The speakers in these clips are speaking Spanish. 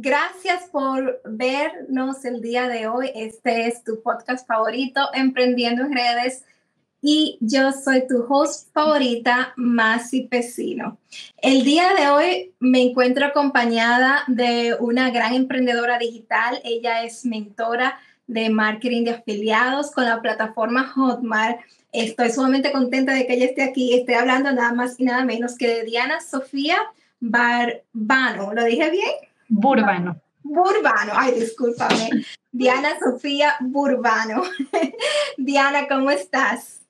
gracias por vernos el día de hoy. Este es tu podcast favorito, Emprendiendo en Redes. Y yo soy tu host favorita, Masi Pesino. El día de hoy me encuentro acompañada de una gran emprendedora digital. Ella es mentora de marketing de afiliados con la plataforma Hotmart. Estoy sumamente contenta de que ella esté aquí. Estoy hablando nada más y nada menos que de Diana Sofía Barbano. ¿Lo dije bien? Burbano. Burbano, ay, discúlpame. Diana Sofía Burbano. Diana, ¿cómo estás?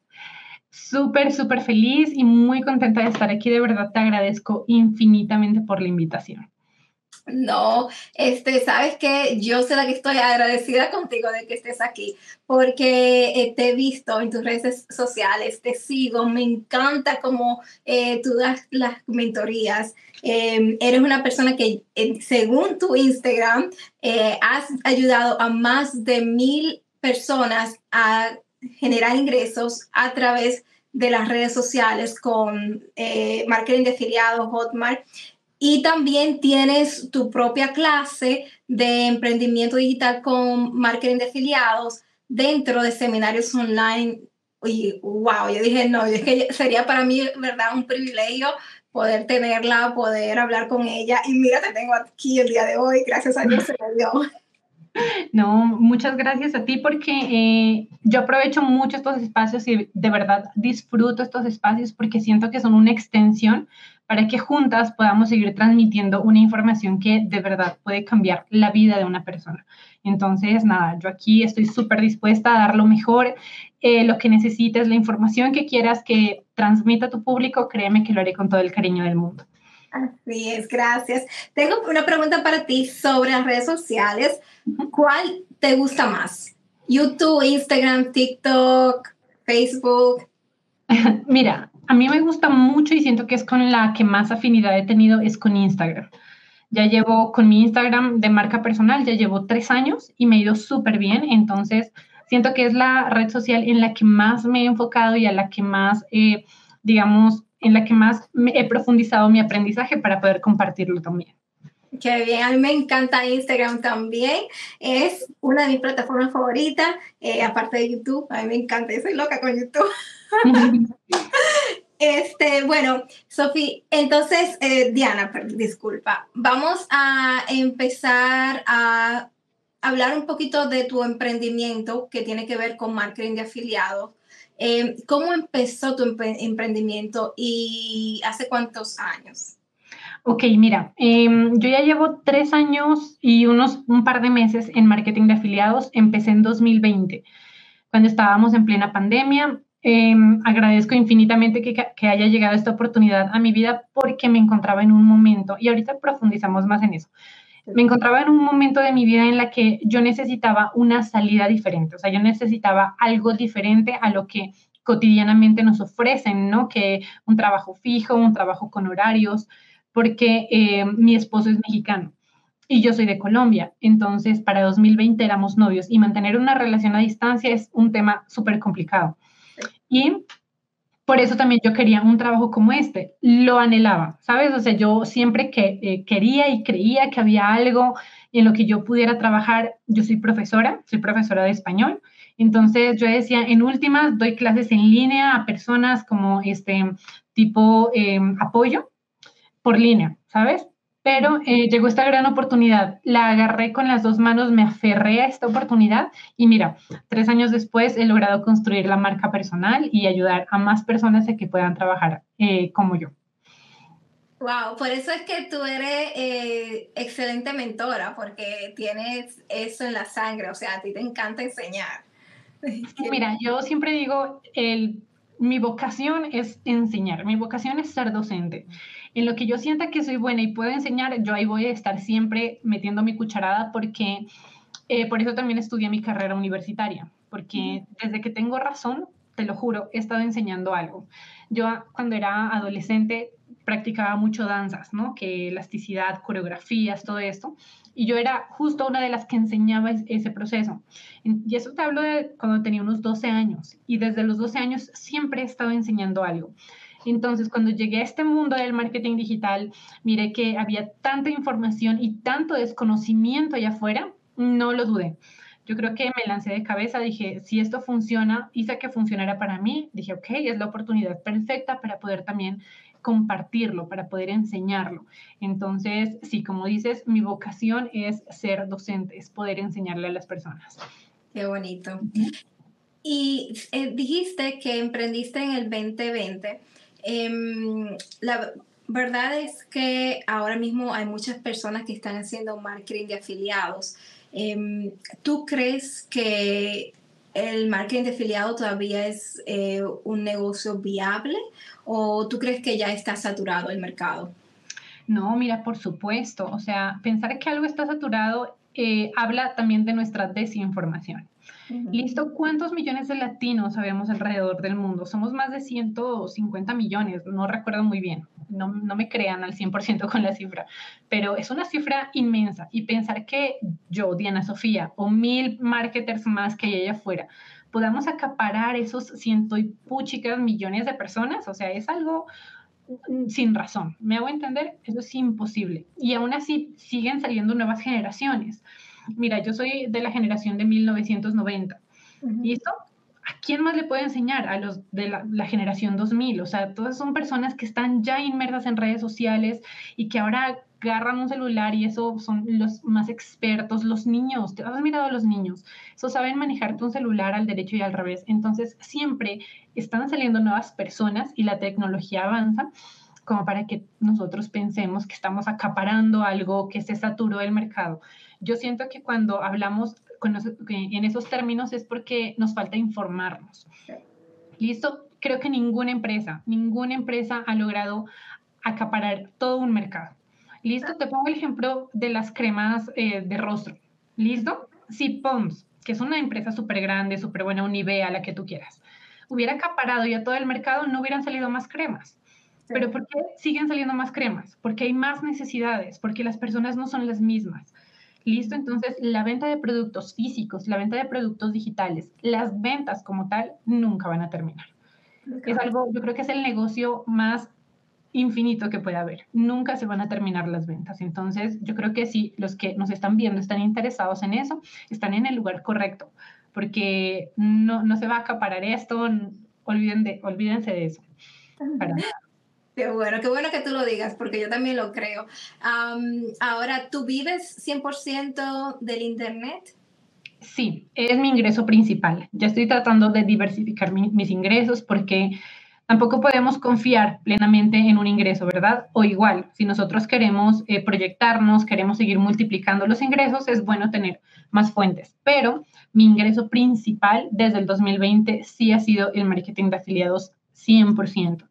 Súper, súper feliz y muy contenta de estar aquí. De verdad te agradezco infinitamente por la invitación. No, este, sabes que yo sé la que estoy agradecida contigo de que estés aquí, porque eh, te he visto en tus redes sociales, te sigo, me encanta cómo eh, tú das las mentorías. Em, eres una persona que, según tu Instagram, eh, has ayudado a más de mil personas a generar ingresos a través de las redes sociales con marketing de afiliados, Hotmart. Y también tienes tu propia clase de emprendimiento digital con marketing de afiliados dentro de seminarios online. Y wow, yo dije, no, es que sería para mí, ¿verdad? Un privilegio poder tenerla, poder hablar con ella. Y mira, te tengo aquí el día de hoy, gracias a Dios se me dio. No, muchas gracias a ti porque eh, yo aprovecho mucho estos espacios y de verdad disfruto estos espacios porque siento que son una extensión para que juntas podamos seguir transmitiendo una información que de verdad puede cambiar la vida de una persona. Entonces, nada, yo aquí estoy súper dispuesta a dar lo mejor, eh, lo que necesites, la información que quieras que transmita a tu público, créeme que lo haré con todo el cariño del mundo. Así es, gracias. Tengo una pregunta para ti sobre las redes sociales. ¿Cuál te gusta más? YouTube, Instagram, TikTok, Facebook. Mira, a mí me gusta mucho y siento que es con la que más afinidad he tenido, es con Instagram. Ya llevo con mi Instagram de marca personal, ya llevo tres años y me ha ido súper bien. Entonces, siento que es la red social en la que más me he enfocado y a la que más, eh, digamos, en la que más he profundizado mi aprendizaje para poder compartirlo también. Qué bien, a mí me encanta Instagram también, es una de mis plataformas favoritas, eh, aparte de YouTube, a mí me encanta, yo soy loca con YouTube. este, bueno, Sofía, entonces, eh, Diana, disculpa, vamos a empezar a hablar un poquito de tu emprendimiento que tiene que ver con marketing de afiliados. Eh, ¿Cómo empezó tu emprendimiento y hace cuántos años? Ok, mira, em, yo ya llevo tres años y unos un par de meses en marketing de afiliados. Empecé en 2020, cuando estábamos en plena pandemia. Em, agradezco infinitamente que, que, haya llegado esta oportunidad a mi vida porque me encontraba en un momento, y ahorita profundizamos más en eso, me encontraba en un momento de mi vida en la que yo necesitaba una salida diferente, o sea, yo necesitaba algo diferente a lo que cotidianamente nos ofrecen, ¿no? Que un trabajo fijo, un trabajo con horarios, porque eh, mi esposo es mexicano y yo soy de Colombia. Entonces, para 2020 éramos novios y mantener una relación a distancia es un tema súper complicado. Y por eso también yo quería un trabajo como este, lo anhelaba, ¿sabes? O sea, yo siempre que, eh, quería y creía que había algo en lo que yo pudiera trabajar. Yo soy profesora, soy profesora de español, entonces yo decía, en últimas, doy clases en línea a personas como este tipo em, apoyo por línea, ¿sabes? Pero eh, llegó esta gran oportunidad, la agarré con las dos manos, me aferré a esta oportunidad y mira, tres años después he logrado construir la marca personal y ayudar a más personas a que puedan trabajar eh, como yo. Wow, por eso es que tú eres eh, excelente mentora, porque tienes eso en la sangre, o sea, a ti te encanta enseñar. Mira, yo siempre digo, el, mi vocación es enseñar, mi vocación es ser docente en lo que yo sienta que soy buena y puedo enseñar, yo ahí voy a estar siempre metiendo mi cucharada porque eh, por eso también estudié mi carrera universitaria, porque desde que tengo razón, te lo juro, he estado enseñando algo. Yo cuando era adolescente practicaba mucho danzas, ¿no? Que elasticidad, coreografías, todo esto. Y yo era justo una de las que enseñaba ese proceso. Y eso te hablo de cuando tenía unos 12 años. Y desde los 12 años siempre he estado enseñando algo. Entonces, cuando llegué a este mundo del marketing digital, miré que había tanta información y tanto desconocimiento allá afuera, no lo dudé. Yo creo que me lancé de cabeza, dije, si esto funciona, hice que funcionara para mí, dije, ok, es la oportunidad perfecta para poder también compartirlo, para poder enseñarlo. Entonces, sí, como dices, mi vocación es ser docente, es poder enseñarle a las personas. Qué bonito. Y eh, dijiste que emprendiste en el 2020. Em, la verdad es que ahora mismo hay muchas personas que están haciendo marketing de afiliados. Em, ¿Tú crees que el marketing de afiliado todavía es eh, un negocio viable o tú crees que ya está saturado el mercado? No, mira, por supuesto. O sea, pensar que algo está saturado eh, habla también de nuestra desinformación. ¿Listo? ¿Cuántos millones de latinos habemos alrededor del mundo? Somos más de 150 millones, no recuerdo muy bien, no, no me crean al 100% con la cifra, pero es una cifra inmensa y pensar que yo, Diana Sofía, o mil marketers más que hay allá afuera, podamos acaparar esos ciento y puchicas millones de personas, o sea, es algo sin razón. ¿Me hago entender? Eso es imposible. Y aún así siguen saliendo nuevas generaciones. Mira, yo soy de la generación de 1990. ¿Y esto? ¿A quién más le puedo enseñar? A los de la, la, generación 2000. O sea, todas son personas que están ya inmersas en redes sociales y que ahora agarran un celular y eso son los más expertos, los niños. ¿Te has mirado a los niños? Eso saben manejarte un celular al derecho y al revés. Entonces, siempre están saliendo nuevas personas y la tecnología avanza como para que nosotros pensemos que estamos acaparando algo que se saturó el mercado. Yo siento que cuando hablamos en esos términos es porque nos falta informarnos. ¿Listo? Creo que ninguna empresa, ninguna empresa ha logrado acaparar todo un mercado. ¿Listo? Te pongo el ejemplo de las cremas eh, de rostro. ¿Listo? Si POMS, que es una empresa súper grande, súper buena, un a la que tú quieras, hubiera acaparado ya todo el mercado, no hubieran salido más cremas. Pero ¿por qué siguen saliendo más cremas? Porque hay más necesidades, porque las personas no son las mismas. ¿Listo? Entonces, la venta de productos físicos, la venta de productos digitales, las ventas como tal, nunca van a terminar. Es algo, yo creo que es el negocio más infinito que puede haber. Nunca se van a terminar las ventas. Entonces, yo creo que si los que nos están viendo están interesados en eso, están en el lugar correcto, porque no, no se va a acaparar esto, olviden de, olvídense de eso. Para Qué bueno, qué bueno que tú lo digas, porque yo también lo creo. ahora, ¿tú vives 100% del Internet? Sí, es mi ingreso principal. Ya estoy tratando de diversificar mis ingresos porque tampoco podemos confiar plenamente en un ingreso, ¿verdad? O igual, si nosotros queremos eh, proyectarnos, queremos seguir multiplicando los ingresos, es bueno tener más fuentes. Pero mi ingreso principal desde el 2020 sí ha sido el marketing de afiliados 100%.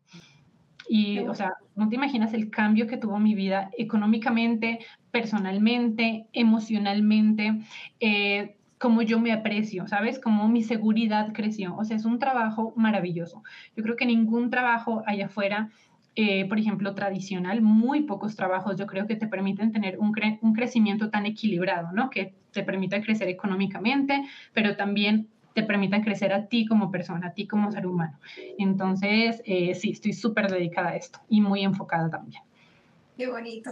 Y, o sea, no te imaginas el cambio que tuvo mi vida económicamente, personalmente, emocionalmente, eh, cómo yo me aprecio, ¿sabes? Cómo mi seguridad creció. O sea, es un trabajo maravilloso. Yo creo que ningún trabajo allá afuera, eh, por ejemplo, tradicional, muy pocos trabajos, yo creo que te permiten tener un, un crecimiento tan equilibrado, ¿no? Que te permita crecer económicamente, pero también te permitan crecer a ti como persona, a ti como ser humano. Entonces, eh, sí, estoy súper dedicada a esto y muy enfocada también. Qué bonito.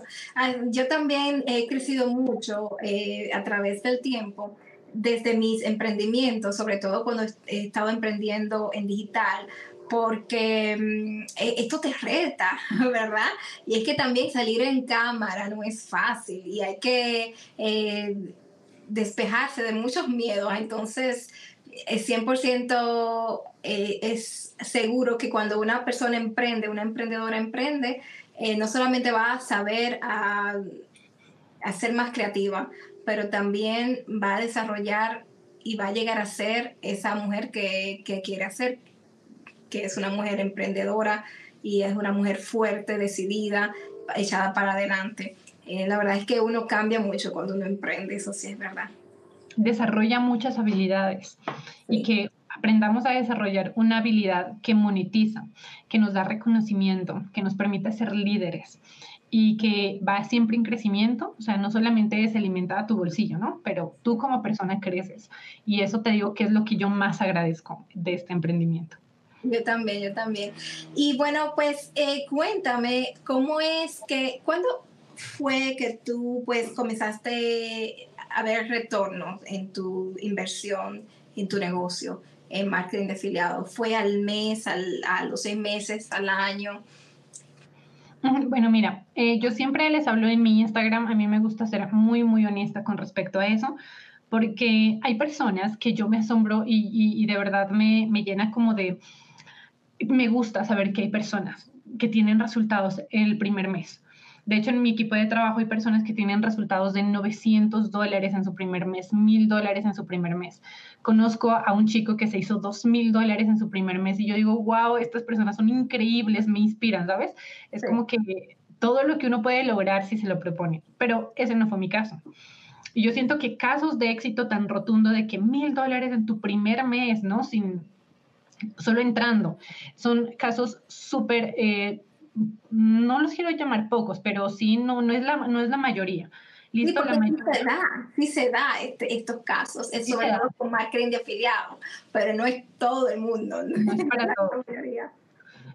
Yo también he crecido mucho eh, a través del tiempo desde mis emprendimientos, sobre todo cuando he estado emprendiendo en digital, porque mm, e, esto te reta, ¿verdad? Y es que también salir en cámara no es fácil y hay que eh, despejarse de muchos miedos. Entonces, es 100% eh, es seguro que cuando una persona emprende, una emprendedora emprende, eh, no solamente va a saber a, ser más creativa, pero también va a desarrollar y va a llegar a ser esa mujer que, quiere ser, que es una mujer emprendedora y es una mujer fuerte, decidida, echada para adelante. Eh, la verdad es que uno cambia mucho cuando uno emprende, eso sí es verdad desarrolla muchas habilidades y que aprendamos a desarrollar una habilidad que monetiza, que nos da reconocimiento, que nos permite ser líderes y que va siempre en crecimiento, o sea, no solamente se alimenta a tu bolsillo, ¿no? Pero tú como persona creces y eso te digo que es lo que yo más agradezco de este emprendimiento. Yo también, yo también. Y bueno, pues eh, cuéntame, ¿cómo es que, cuándo fue que tú pues comenzaste a ver retornos en tu inversión, en tu negocio, en marketing de afiliados? ¿Fue al mes, al, a los seis meses, al año? Bueno, mira, eh, yo siempre les hablo en mi Instagram, a mí me gusta ser muy, muy honesta con respecto a eso, porque hay personas que yo me asombro y, y, de verdad me, me, llena como de, me gusta saber que hay personas que tienen resultados el primer mes. De hecho, en mi equipo de trabajo hay personas que tienen resultados de 900 dólares en su primer mes, 1000 dólares en su primer mes. Conozco a un chico que se hizo 2000 dólares en su primer mes y yo digo, wow, estas personas son increíbles, me inspiran, ¿sabes? Es como que todo lo que uno puede lograr si se lo propone, pero ese no fue mi caso. Y yo siento que casos de éxito tan rotundo de que mil dólares en tu primer mes, ¿no? Sin, solo entrando, son casos súper eh, no los quiero llamar pocos, pero sí, no, no, es, la, no es la mayoría. Listo, sí, la mayoría. Sí se da, sí se da este, estos casos, es sobre todo con marketing de afiliados, pero no es todo el mundo. No, es para todos.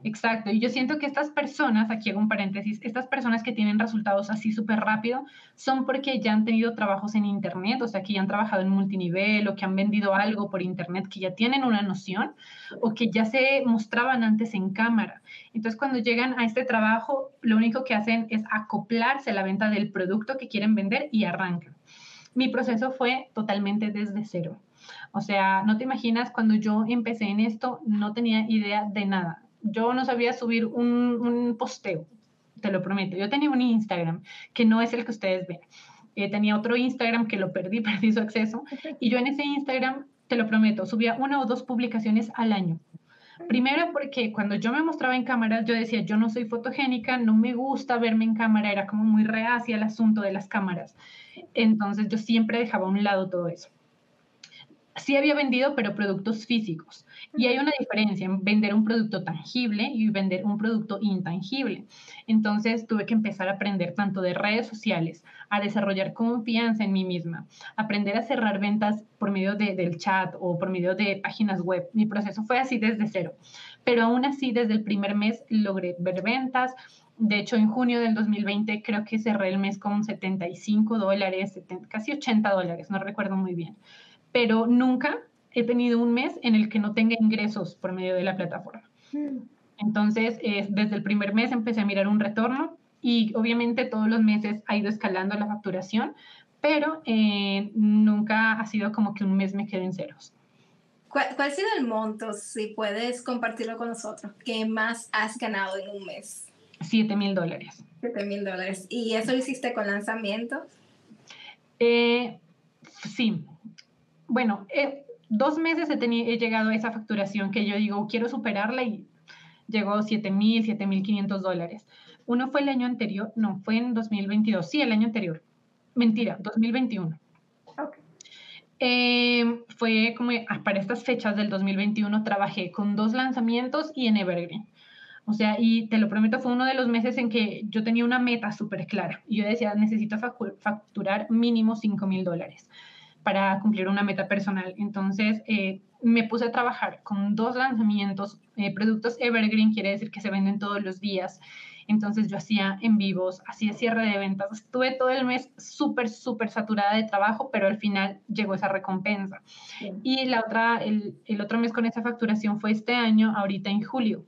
Exacto, y yo siento que estas personas, aquí hago un paréntesis, estas personas que tienen resultados así súper rápido son porque ya han tenido trabajos en Internet, o sea, que ya han trabajado en multinivel o que han vendido algo por Internet, que ya tienen una noción o que ya se mostraban antes en cámara. Entonces, cuando llegan a este trabajo, lo único que hacen es acoplarse a la venta del producto que quieren vender y arrancan. Mi proceso fue totalmente desde cero. O sea, no te imaginas cuando yo empecé en esto, no tenía idea de nada yo no sabía subir un, posteo, te lo prometo. Yo tenía un Instagram que no es el que ustedes ven. Eh, tenía otro Instagram que lo perdí, perdí su acceso. Y yo en ese Instagram, te lo prometo, subía una o dos publicaciones al año. Primero porque cuando yo me mostraba en cámara, yo decía, yo no soy fotogénica, no me gusta verme en cámara, era como muy reacia el asunto de las cámaras. Entonces yo siempre dejaba a un lado todo eso sí había vendido, pero productos físicos. Y hay una diferencia en vender un producto tangible y vender un producto intangible. Entonces tuve que empezar a aprender tanto de redes sociales, a desarrollar confianza en mí misma, aprender a cerrar ventas por medio del chat o por medio de páginas web. Mi proceso fue así desde cero. Pero aún así, desde el primer mes logré ver ventas. De hecho, en junio del 2020 creo que cerré el mes con 75 dólares, casi 80 dólares, no recuerdo muy bien pero nunca he tenido un mes en el que no tenga ingresos por medio de la plataforma. Hmm. Entonces, desde el primer mes empecé a mirar un retorno y obviamente todos los meses ha ido escalando la facturación, pero eh, nunca ha sido como que un mes me quede en ceros. ¿Cuál, ¿Cuál, ha sido el monto, si puedes compartirlo con nosotros, que más has ganado en un mes? 7 mil dólares. 7 mil dólares. ¿Y eso lo hiciste con lanzamientos? Eh, sí, bueno, eh, dos meses he, he llegado a esa facturación que yo digo, quiero superarla y llegó a 7 mil, 7 mil 500 dólares. Uno fue el año anterior, no, fue en 2022, sí, el año anterior. Mentira, 2021. Okay. Eh, fue como ah, para estas fechas del 2021 trabajé con dos lanzamientos y en Evergreen. O sea, y te lo prometo, fue uno de los meses en que yo tenía una meta súper clara. Yo decía, necesito facturar mínimo 5 mil dólares para cumplir una meta personal. Entonces, eh, me puse a trabajar con dos lanzamientos, eh, productos Evergreen, quiere decir que se venden todos los días. Entonces yo hacía en vivos, hacía cierre de ventas. Estuve todo el mes súper, súper saturada de trabajo, pero al final llegó esa recompensa. Y la otra, el, el otro mes con esa facturación fue este año, ahorita en julio,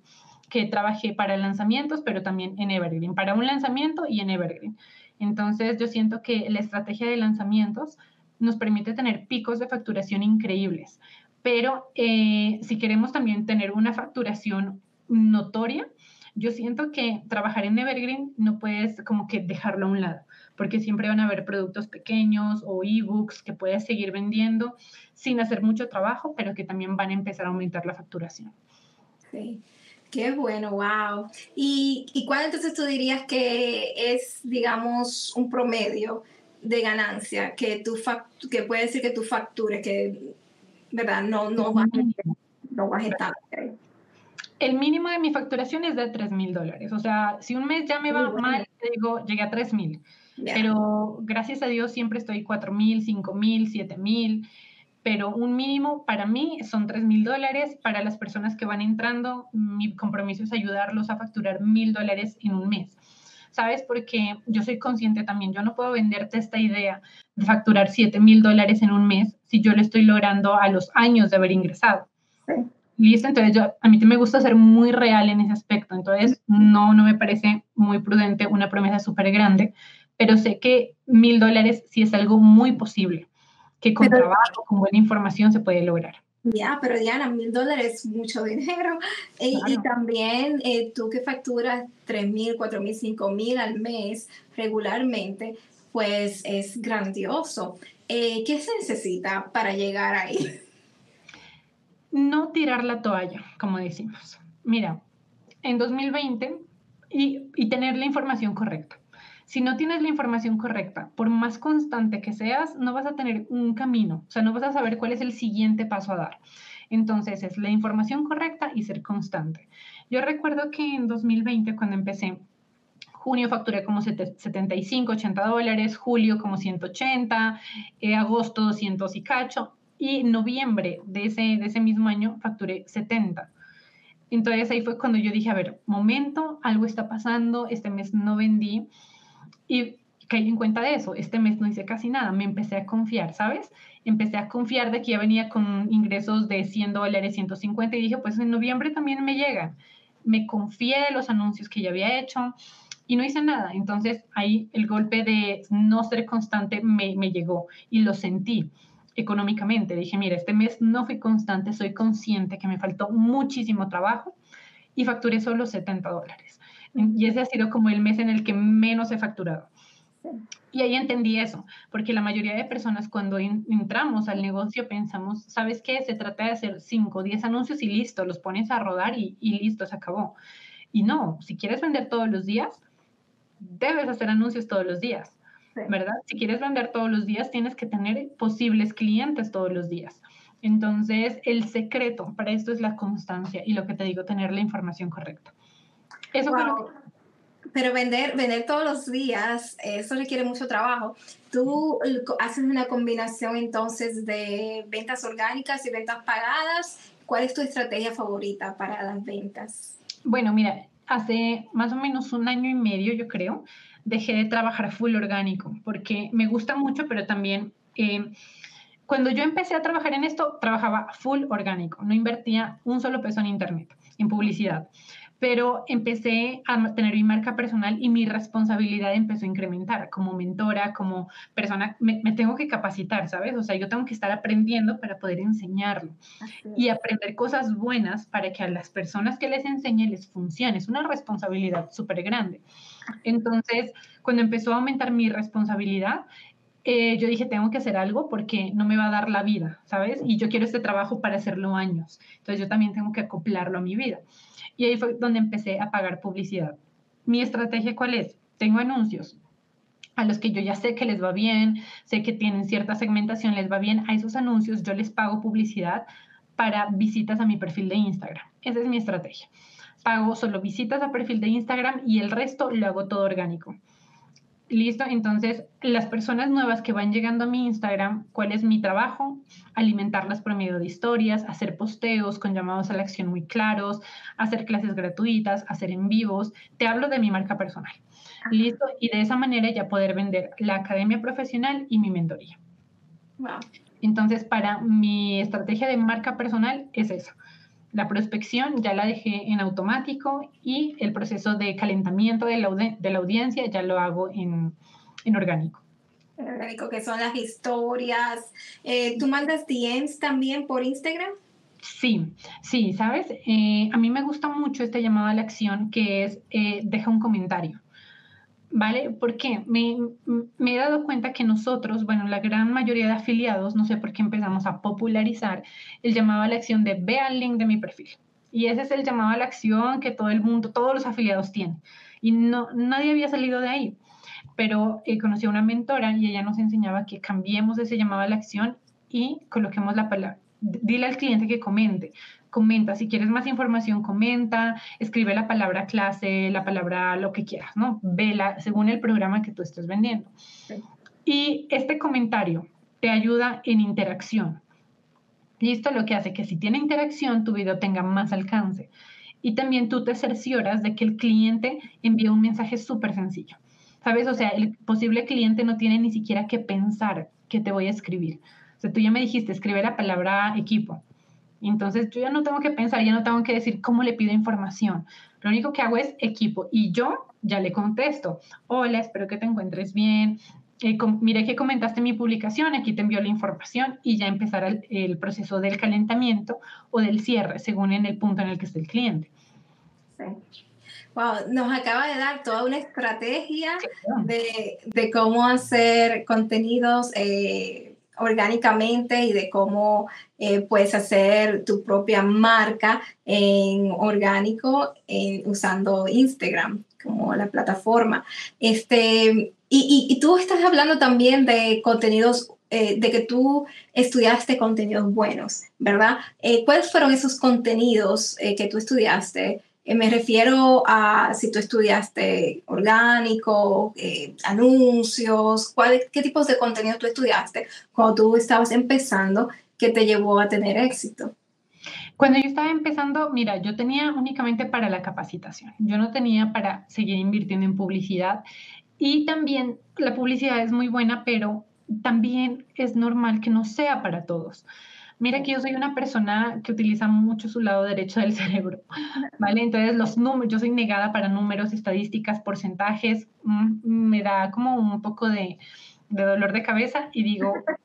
que trabajé para lanzamientos, pero también en Evergreen, para un lanzamiento y en Evergreen. Entonces yo siento que la estrategia de lanzamientos nos permite tener picos de facturación increíbles. Pero eh, si queremos también tener una facturación notoria, yo siento que trabajar en Evergreen no puedes como que dejarlo a un lado, porque siempre van a haber productos pequeños o ebooks que puedes seguir vendiendo sin hacer mucho trabajo, pero que también van a empezar a aumentar la facturación. Sí. Qué bueno, wow. ¿Y, y cuál entonces tú dirías que es, digamos, un promedio de ganancia que tú que puede decir que tú factures, que verdad no, no baje, no tanto. El mínimo de mi facturación es de 3 mil dólares. O sea, si un mes ya me va mal, digo, llegué a 3 mil. Pero gracias a Dios siempre estoy 4 mil, 5 mil, 7 mil. pero un mínimo para mí son 3 mil dólares. Para las personas que van entrando, mi compromiso es ayudarlos a facturar mil dólares en un mes. ¿Sabes? Porque yo soy consciente también, yo no puedo venderte esta idea de facturar 7 mil dólares en un mes si yo lo estoy logrando a los años de haber ingresado. Listo, entonces yo, a mí me gusta ser muy real en ese aspecto, entonces no, no me parece muy prudente una promesa súper grande, pero sé que mil dólares sí es algo muy posible, que con trabajo, con buena información se puede lograr. Ya, pero Diana, mil dólares es mucho dinero. Y, también eh, tú que facturas tres mil, cuatro mil, cinco mil al mes regularmente, pues es grandioso. Eh, ¿Qué se necesita para llegar ahí? No tirar la toalla, como decimos. Mira, en 2020 y, y tener la información correcta. Si no tienes la información correcta, por más constante que seas, no vas a tener un camino, o sea, no vas a saber cuál es el siguiente paso a dar. Entonces, es la información correcta y ser constante. Yo recuerdo que en 2020, cuando empecé, junio facturé como 75, 80 dólares, julio como 180, eh, agosto 200 y cacho, y noviembre de ese, de ese mismo año facturé 70. Entonces ahí fue cuando yo dije, a ver, momento, algo está pasando, este mes no vendí y caí en cuenta de eso. Este mes no hice casi nada, me empecé a confiar, ¿sabes? Empecé a confiar de que ya venía con ingresos de 100 dólares, 150 y dije, pues en noviembre también me llega. Me confié de los anuncios que ya había hecho y no hice nada. Entonces ahí el golpe de no ser constante me, me llegó y lo sentí económicamente. Dije, mira, este mes no fui constante, soy consciente que me faltó muchísimo trabajo y facturé solo 70 dólares. Y ese ha sido como el mes en el que menos he facturado. Y ahí entendí eso, porque la mayoría de personas cuando entramos al negocio pensamos, ¿sabes qué? Se trata de hacer 5 o 10 anuncios y listo, los pones a rodar y, y listo, se acabó. Y no, si quieres vender todos los días, debes hacer anuncios todos los días, ¿verdad? Si quieres vender todos los días, tienes que tener posibles clientes todos los días. Entonces, el secreto para esto es la constancia y lo que te digo, tener la información correcta. Eso Pero vender, vender todos los días, eso requiere mucho trabajo. Tú haces una combinación entonces de ventas orgánicas y ventas pagadas. ¿Cuál es tu estrategia favorita para las ventas? Bueno, mira, hace más o menos un año y medio, yo creo, dejé de trabajar full orgánico porque me gusta mucho, pero también eh, cuando yo empecé a trabajar en esto, trabajaba full orgánico, no invertía un solo peso en internet, en publicidad pero empecé a tener mi marca personal y mi responsabilidad empezó a incrementar como mentora, como persona, me, tengo que capacitar, ¿sabes? O sea, yo tengo que estar aprendiendo para poder enseñarlo y aprender cosas buenas para que a las personas que les enseñe les funcione. Es una responsabilidad súper grande. Entonces, cuando empezó a aumentar mi responsabilidad, eh, yo dije, tengo que hacer algo porque no me va a dar la vida, ¿sabes? Y yo quiero este trabajo para hacerlo años. Entonces, yo también tengo que acoplarlo a mi vida. Y ahí fue donde empecé a pagar publicidad. Mi estrategia, ¿cuál es? Tengo anuncios a los que yo ya sé que les va bien, sé que tienen cierta segmentación, les va bien, a esos anuncios yo les pago publicidad para visitas a mi perfil de Instagram. Esa es mi estrategia. Pago solo visitas a perfil de Instagram y el resto lo hago todo orgánico. Listo, entonces las personas nuevas que van llegando a mi Instagram, ¿cuál es mi trabajo? Alimentarlas por medio de historias, hacer posteos con llamados a la acción muy claros, hacer clases gratuitas, hacer en vivos. Te hablo de mi marca personal. Listo, y de esa manera ya poder vender la academia profesional y mi mentoría. Wow. Entonces, para mi estrategia de marca personal es esa la prospección ya la dejé en automático y el proceso de calentamiento de la, de la audiencia ya lo hago en, en orgánico. Orgánico, que son las historias. Eh, ¿Tú mandas DMs también por Instagram? Sí, sí, sabes, eh, a mí me gusta mucho este llamado a la acción que es eh, deja un comentario. ¿Vale? Porque me, he dado cuenta que nosotros, bueno, la gran mayoría de afiliados, no sé por qué empezamos a popularizar el llamado a la acción de ve al link de mi perfil. Y ese es el llamado a la acción que todo el mundo, todos los afiliados tienen. Y no, nadie había salido de ahí. Pero eh, conocí a una mentora y ella nos enseñaba que cambiemos ese llamado a la acción y coloquemos la palabra, dile al cliente que comente, comenta, si quieres más información, comenta, escribe la palabra clase, la palabra lo que quieras, ¿no? Vela según el programa que tú estés vendiendo. Y este comentario te ayuda en interacción. Listo, lo que hace que si tiene interacción, tu video tenga más alcance. Y también tú te cercioras de que el cliente envíe un mensaje súper sencillo. ¿Sabes? O sea, el posible cliente no tiene ni siquiera que pensar que te voy a escribir. O sea, tú ya me dijiste, escribe la palabra equipo. Entonces yo ya no tengo que pensar, ya no tengo que decir cómo le pido información. Lo único que hago es equipo y yo ya le contesto. Hola, espero que te encuentres bien. Eh, mire que comentaste mi publicación, aquí te envío la información y ya empezar el, proceso del calentamiento o del cierre, según en el punto en el que esté el cliente. Sí. Wow, nos acaba de dar toda una estrategia de, de cómo hacer contenidos eh, orgánicamente y de cómo eh, puedes hacer tu propia marca en orgánico usando Instagram como la plataforma. Este, y, y, tú estás hablando también de contenidos, eh, de que tú estudiaste contenidos buenos, ¿verdad? ¿Cuáles fueron esos contenidos que tú estudiaste? Eh, me refiero a si tú estudiaste orgánico, eh, anuncios, qué tipos de contenido tú estudiaste cuando tú estabas empezando que te llevó a tener éxito. Cuando yo estaba empezando, mira, yo tenía únicamente para la capacitación, yo no tenía para seguir invirtiendo en publicidad y también la publicidad es muy buena, pero también es normal que no sea para todos. Mira que yo soy una persona que utiliza mucho su lado derecho del cerebro, ¿vale? Entonces los números, yo soy negada para números, estadísticas, porcentajes, mm, me da como un poco de, de dolor de cabeza y digo,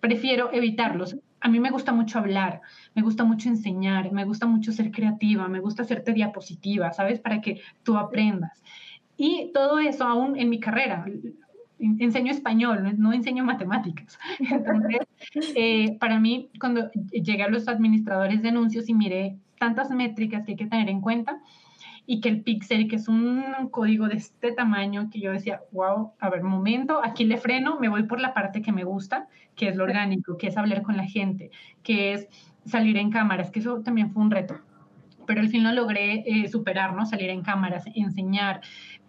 prefiero evitarlos. A mí me gusta mucho hablar, me gusta mucho enseñar, me gusta mucho ser creativa, me gusta hacerte diapositivas, ¿sabes? Para que tú aprendas. Y todo eso aún en mi carrera enseño español, no enseño matemáticas. Entonces, eh, para mí, cuando llegué a los administradores de anuncios y miré tantas métricas que hay que tener en cuenta, y que el pixel, que es un código de este tamaño, que yo decía, wow, a ver, momento, aquí le freno, me voy por la parte que me gusta, que es lo orgánico, que es hablar con la gente, que es salir en cámaras, que eso también fue un reto pero al fin lo logré eh, superar, ¿no? Salir en cámaras, enseñar,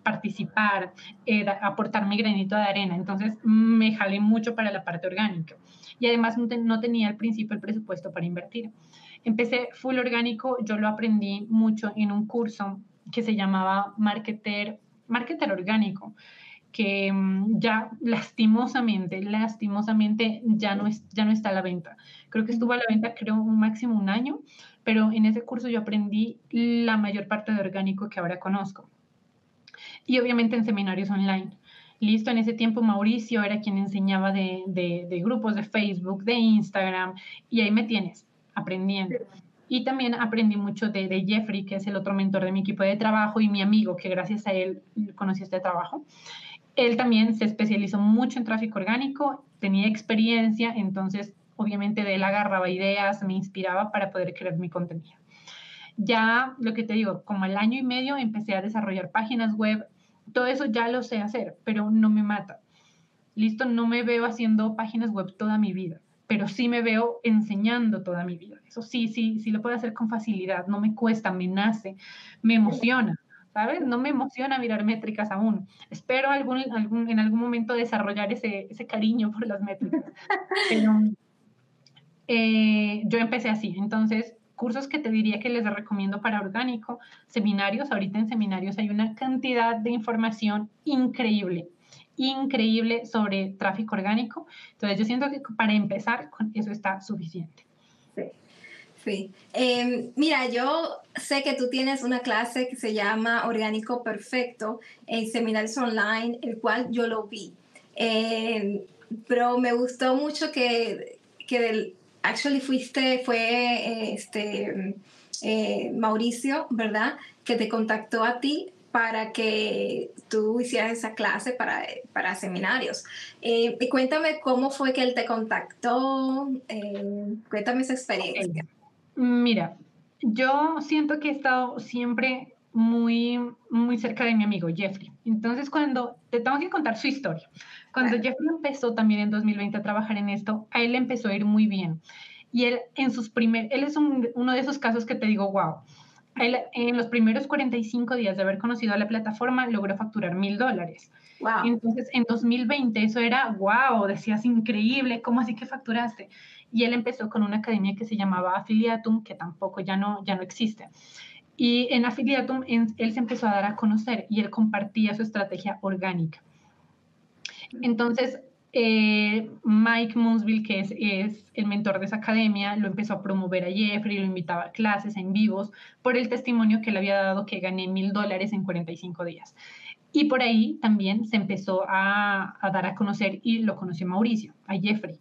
participar, eh, aportar mi granito de arena. Entonces me jalé mucho para la parte orgánica. Y además no, tenía al principio el presupuesto para invertir. Empecé full orgánico, yo lo aprendí mucho en un curso que se llamaba Marketer, Marketer Orgánico que mm, ya lastimosamente, lastimosamente ya no, es, ya no está a la venta. Creo que estuvo a la venta, creo, un máximo un año, pero en ese curso yo aprendí la mayor parte de orgánico que ahora conozco. Y obviamente en seminarios online. Listo, en ese tiempo Mauricio era quien enseñaba de, de, grupos de Facebook, de Instagram, y ahí me tienes aprendiendo. Y también aprendí mucho de, de, Jeffrey, que es el otro mentor de mi equipo de trabajo y mi amigo, que gracias a él conocí este trabajo. Él también se especializó mucho en tráfico orgánico, tenía experiencia, entonces obviamente de él agarraba ideas, me inspiraba para poder crear mi contenido. Ya lo que te digo, como al año y medio empecé a desarrollar páginas web, todo eso ya lo sé hacer, pero no me mata. Listo, no me veo haciendo páginas web toda mi vida, pero sí me veo enseñando toda mi vida. Eso sí, sí, sí lo puedo hacer con facilidad, no me cuesta, me nace, me emociona. ¿sabes? No me emociona mirar métricas aún. Espero algún, algún, en algún momento desarrollar ese, ese cariño por las métricas. Pero eh, yo empecé así. Entonces, cursos que te diría que les recomiendo para orgánico, seminarios, ahorita en seminarios hay una cantidad de información increíble, increíble sobre tráfico orgánico. Entonces yo siento que para empezar con eso está suficiente. Sí. Sí. Em, mira, yo sé que tú tienes una clase que se llama Orgánico Perfecto en Seminarios Online, el cual yo lo vi. Em, pero me gustó mucho que, que del, actually fuiste, fue este, eh, Mauricio, ¿verdad? Que te contactó a ti para que tú hicieras esa clase para, para seminarios. Eh, y cuéntame cómo fue que él te contactó, eh, cuéntame esa experiencia. Mira, yo siento que he estado siempre muy, muy cerca de mi amigo Jeffrey. Entonces, cuando te tengo que contar su historia, cuando Jeffrey empezó también en 2020 a trabajar en esto, a él empezó a ir muy bien. Y él, en sus primer, él es uno de esos casos que te digo, wow. Él, en los primeros 45 días de haber conocido a la plataforma, logró facturar mil dólares. Entonces, en 2020 eso era, wow, decías increíble, ¿cómo así que facturaste? Y él empezó con una academia que se llamaba Affiliatum, que tampoco ya no, ya no existe. Y en Affiliatum él se empezó a dar a conocer y él compartía su estrategia orgánica. Entonces, eh, Mike Munsville, que es, es, el mentor de esa academia, lo empezó a promover a Jeffrey, lo invitaba a clases en vivos por el testimonio que le había dado que gané mil dólares en 45 días. Y por ahí también se empezó a, dar a conocer y lo conoció Mauricio, a Jeffrey.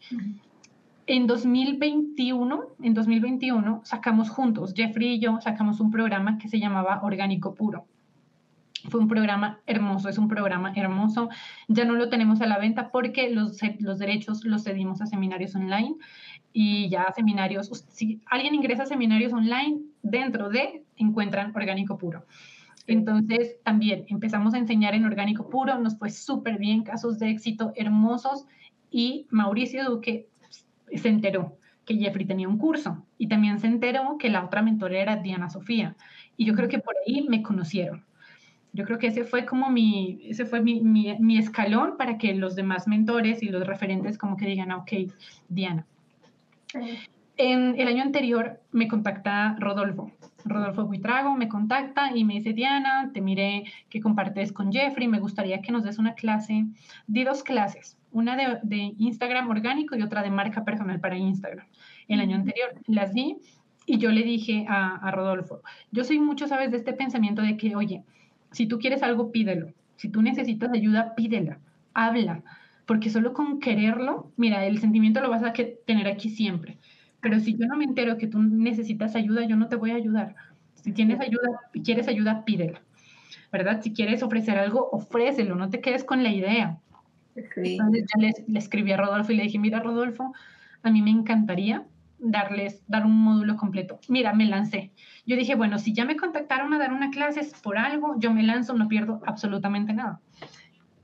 En 2021, en 2021 sacamos juntos, Jeffrey y yo sacamos un programa que se llamaba Orgánico Puro fue un programa hermoso, es un programa hermoso. Ya no lo tenemos a la venta porque los, los derechos los cedimos a seminarios online y ya seminarios, si alguien ingresa a seminarios online, dentro de encuentran orgánico puro. Entonces, también empezamos a enseñar en orgánico puro, nos fue súper bien, casos de éxito hermosos y Mauricio Duque se enteró que Jeffrey tenía un curso y también se enteró que la otra mentora era Diana Sofía. Y yo creo que por ahí me conocieron yo creo que ese fue como mi, ese fue mi, mi, escalón para que los demás mentores y los referentes como que digan, ok, Diana. En el año anterior me contacta Rodolfo. Rodolfo Buitrago me contacta y me dice, Diana, te miré que compartes con Jeffrey, me gustaría que nos des una clase. Di dos clases, una de, de Instagram orgánico y otra de marca personal para Instagram. El año anterior las di y yo le dije a, a Rodolfo, yo soy mucho, sabes, de este pensamiento de que, oye, si tú quieres algo, pídelo. Si tú necesitas ayuda, pídela, habla, porque solo con quererlo, mira, el sentimiento lo vas a tener aquí siempre. Pero si yo no me entero que tú necesitas ayuda, yo no te voy a ayudar. Si tienes ayuda, y quieres ayuda, pídela. ¿Verdad? Si quieres ofrecer algo, ofrécelo, no te quedes con la idea. Entonces ya le, le escribí a Rodolfo y le dije, mira Rodolfo, a mí me encantaría darles, dar un módulo completo. Mira, me lancé. Yo dije, bueno, si ya me contactaron a dar una clase por algo, yo me lanzo, no pierdo absolutamente nada.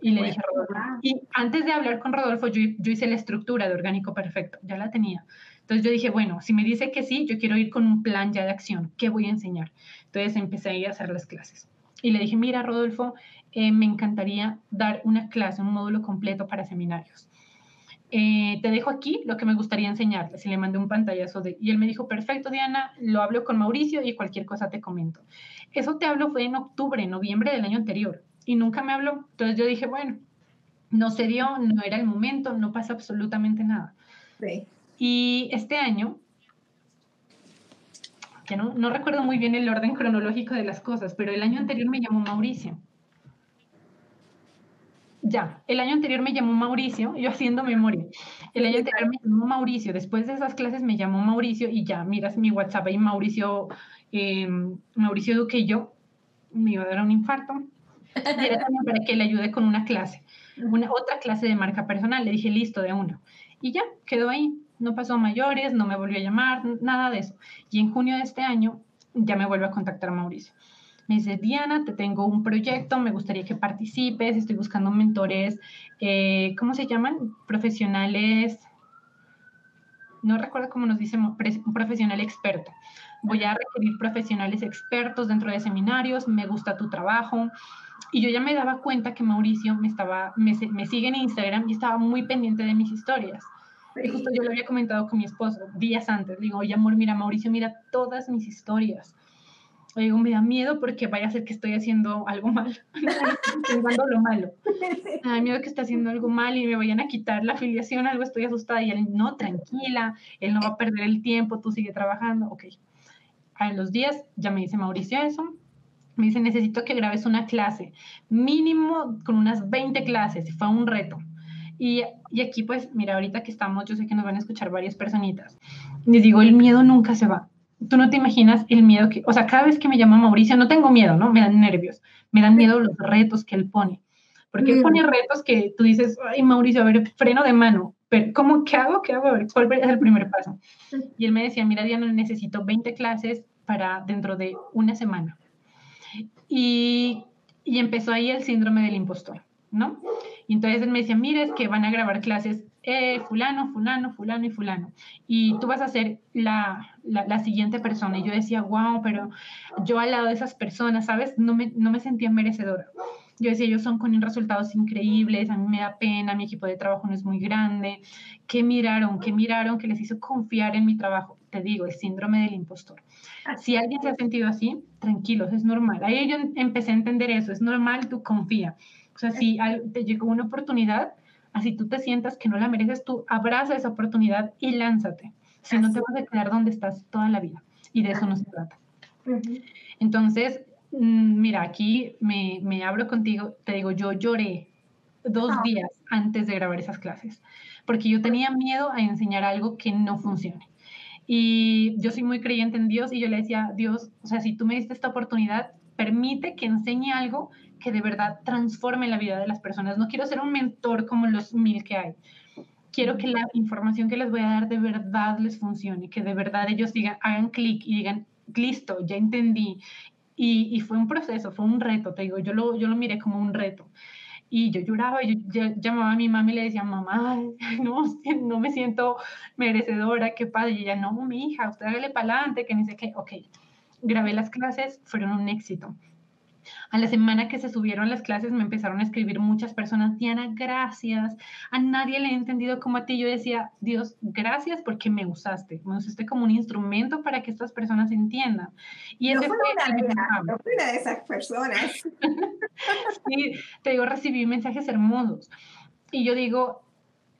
Y le dije a Rodolfo, y antes de hablar con Rodolfo, yo, yo, hice la estructura de orgánico perfecto, ya la tenía. Entonces yo dije, bueno, si me dice que sí, yo quiero ir con un plan ya de acción, ¿qué voy a enseñar? Entonces empecé a ir a hacer las clases. Y le dije, mira, Rodolfo, eh, me encantaría dar una clase, un módulo completo para seminarios. Eh, te dejo aquí lo que me gustaría enseñarles. Y le mandé un pantallazo de, y él me dijo, perfecto, Diana, lo hablo con Mauricio y cualquier cosa te comento. Eso te hablo fue en octubre, noviembre del año anterior y nunca me habló. Entonces yo dije, bueno, no se dio, no era el momento, no pasa absolutamente nada. Sí. Y este año, que no, no recuerdo muy bien el orden cronológico de las cosas, pero el año anterior me llamó Mauricio ya, el año anterior me llamó Mauricio, yo haciendo memoria. El año anterior me llamó Mauricio, después de esas clases me llamó Mauricio y ya, miras mi WhatsApp ahí, Mauricio, em, Mauricio Duque y yo, me iba a dar un infarto. Y era también para que le ayude con una clase, una otra clase de marca personal. Le dije, listo, de uno. Y ya, quedó ahí. No pasó mayores, no me volvió a llamar, nada de eso. Y en junio de este año ya me vuelve a contactar Mauricio me dice, Diana, te tengo un proyecto, me gustaría que participes, estoy buscando mentores, eh, ¿cómo se llaman? Profesionales, no recuerdo cómo nos dice, un profesional experto. Voy a requerir profesionales expertos dentro de seminarios, me gusta tu trabajo. Y yo ya me daba cuenta que Mauricio me, estaba, me, me sigue en Instagram y estaba muy pendiente de mis historias. Y justo yo lo había comentado con mi esposo días antes. Digo, oye, amor, mira, Mauricio, mira todas mis historias digo, me da miedo porque vaya a ser que estoy haciendo algo mal, pensando lo malo. Me da miedo que esté haciendo algo mal y me vayan a quitar la afiliación, algo estoy asustada. Y él, no, tranquila, él no va a perder el tiempo, tú sigue trabajando. Ok. A los días ya me dice Mauricio eso. Me dice, necesito que grabes una clase, mínimo con unas 20 clases. Fue un reto. Y, y, aquí, pues, mira, ahorita que estamos, yo sé que nos van a escuchar varias personitas. Les digo, el miedo nunca se va tú no te imaginas el miedo que, o sea, cada vez que me llama Mauricio, no tengo miedo, ¿no? Me dan nervios, me dan miedo los retos que él pone. Porque él pone retos que tú dices, ay, Mauricio, a ver, freno de mano, pero ¿cómo, qué hago? ¿Qué hago? A ver, ¿cuál es el primer paso? Y él me decía, mira, Diana, necesito 20 clases para dentro de una semana. Y, y empezó ahí el síndrome del impostor, ¿no? Y entonces él me decía, mira, es que van a grabar clases eh, fulano, fulano, fulano y fulano. Y tú vas a ser la, la, siguiente persona. Y yo decía, wow, pero yo al lado de esas personas, ¿sabes? No me, no me sentía merecedora. Yo decía, ellos son con resultados increíbles, a mí me da pena, mi equipo de trabajo no es muy grande. ¿Qué miraron? ¿Qué miraron que les hizo confiar en mi trabajo? Te digo, el síndrome del impostor. Si alguien se ha sentido así, tranquilos, es normal. Ahí yo empecé a entender eso, es normal, tú confía. O sea, si te llegó una oportunidad, así tú te sientas que no la mereces, tú abraza esa oportunidad y lánzate. Si no te vas a quedar donde estás toda la vida. Y de eso no se trata. Entonces, mm, mira, aquí me, me abro contigo, te digo, yo lloré dos ah. días antes de grabar esas clases, porque yo tenía miedo a enseñar algo que no funcione. Y yo soy muy creyente en Dios y yo le decía, Dios, o sea, si tú me diste esta oportunidad, permite que enseñe algo que de verdad transforme la vida de las personas. No quiero ser un mentor como los mil que hay. Quiero que la información que les voy a dar de verdad les funcione, que de verdad ellos digan, hagan clic y digan, listo, ya entendí. Y, y, fue un proceso, fue un reto, te digo, yo lo, yo lo miré como un reto. Y yo lloraba, yo, llamaba a mi mamá y le decía, mamá, no, no me siento merecedora, qué padre. Y ella, no, mi hija, usted hágale para adelante, que ni sé qué. Ok, grabé las clases, fueron un éxito. A la semana que se subieron las clases me empezaron a escribir muchas personas, Diana, gracias. A nadie le he entendido como a ti. Yo decía, Dios, gracias porque me usaste. Me usaste como un instrumento para que estas personas entiendan. Y ese fue una, de, de esas personas. sí, te digo, recibí mensajes hermosos. Y yo digo,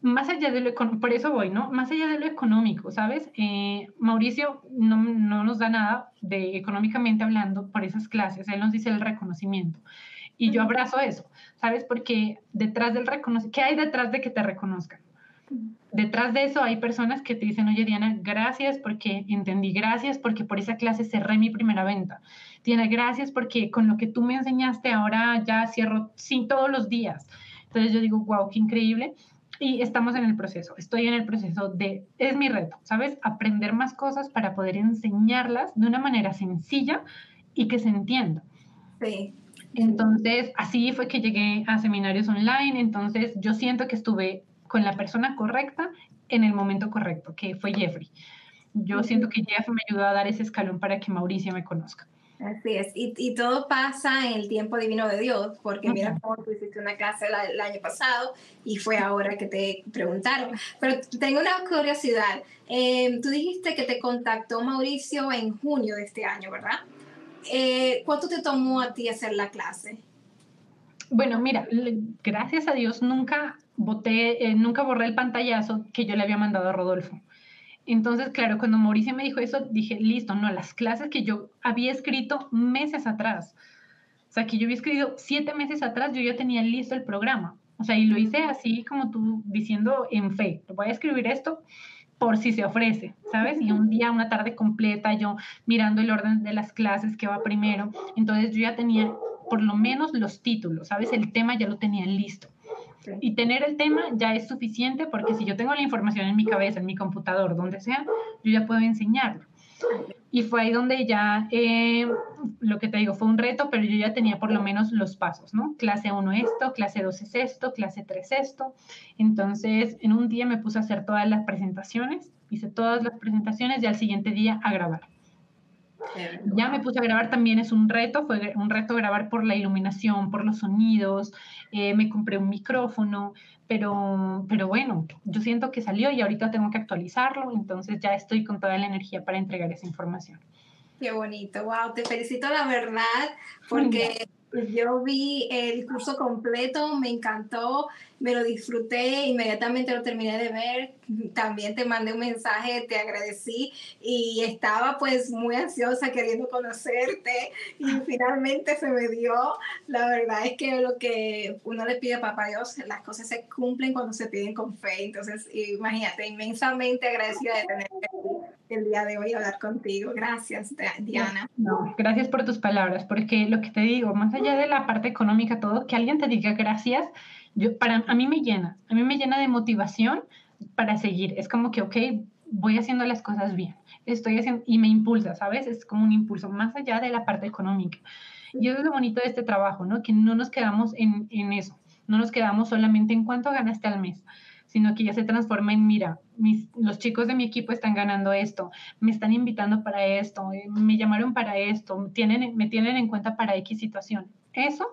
más allá de lo económico, por eso voy, ¿no? Más allá de lo económico, ¿sabes? Eh, Mauricio no, no, nos da nada de económicamente hablando por esas clases, él nos dice el reconocimiento. Y yo abrazo eso, ¿sabes? Porque detrás del reconocimiento, ¿qué hay detrás de que te reconozcan? Detrás de eso hay personas que te dicen, oye Diana, gracias porque entendí, gracias porque por esa clase cerré mi primera venta. Diana, gracias porque con lo que tú me enseñaste ahora ya cierro sí, todos los días. Entonces yo digo, wow, qué increíble y estamos en el proceso, estoy en el proceso de, es mi reto, ¿sabes? Aprender más cosas para poder enseñarlas de una manera sencilla y que se entienda. Sí. Entonces, así fue que llegué a seminarios online, entonces yo siento que estuve con la persona correcta en el momento correcto, que fue Jeffrey. Yo siento que Jeff me ayudó a dar ese escalón para que Mauricio me conozca. Así es, y, y, todo pasa en el tiempo divino de Dios, porque mira cómo tú hiciste una clase el año pasado y fue ahora que te preguntaron. Pero tengo una curiosidad. Eh, tú dijiste que te contactó Mauricio en junio de este año, ¿verdad? Eh, ¿Cuánto te tomó a ti hacer la clase? Bueno, mira, gracias a Dios nunca boté, eh, nunca borré el pantallazo que yo le había mandado a Rodolfo. Entonces, claro, cuando Mauricio me dijo eso, dije, listo, no, las clases que yo había escrito meses atrás, o sea, que yo había escrito siete meses atrás, yo ya tenía listo el programa. O sea, y lo hice así como tú diciendo en fe, voy a escribir esto por si se ofrece, ¿sabes? Y un día, una tarde completa, yo mirando el orden de las clases que va primero, entonces yo ya tenía por lo menos los títulos, ¿sabes? El tema ya lo tenía listo. Y tener el tema ya es suficiente porque si yo tengo la información en mi cabeza, en mi computador, donde sea, yo ya puedo enseñarlo. Y fue ahí donde ya, eh, lo que te digo, fue un reto, pero yo ya tenía por lo menos los pasos, ¿no? Clase 1 esto, clase 2 es esto, clase 3 esto. Entonces, en un día me puse a hacer todas las presentaciones, hice todas las presentaciones y al siguiente día a grabar. Ya me puse a grabar también, es un reto, fue un reto grabar por la iluminación, por los sonidos, eh, me compré un micrófono, pero, pero bueno, yo siento que salió y ahorita tengo que actualizarlo, entonces ya estoy con toda la energía para entregar esa información. Qué bonito, wow, te felicito la verdad, porque yo vi el curso completo, me encantó, me lo disfruté, inmediatamente lo terminé de ver, también te mandé un mensaje, te agradecí y estaba pues muy ansiosa queriendo conocerte y finalmente se me dio. La verdad es que lo que uno le pide a Papá Dios, las cosas se cumplen cuando se piden con fe. Entonces, imagínate, inmensamente agradecida de tenerte el día de hoy hablar contigo. Gracias, Diana. gracias por tus palabras, porque lo que te digo, más allá de la parte económica, todo, que alguien te diga gracias, yo, para, a mí me llena, a mí me llena de motivación para seguir. Es como que, ok, voy haciendo las cosas bien, estoy haciendo, y me impulsa, ¿sabes? Es como un impulso más allá de la parte económica. Y eso es lo bonito de este trabajo, ¿no? Que no nos quedamos en, en eso, no nos quedamos solamente en cuánto ganaste al mes, sino que ya se transforma en, mira, los chicos de mi equipo están ganando esto, me están invitando para esto, me llamaron para esto, tienen, me tienen en cuenta para X situación. Eso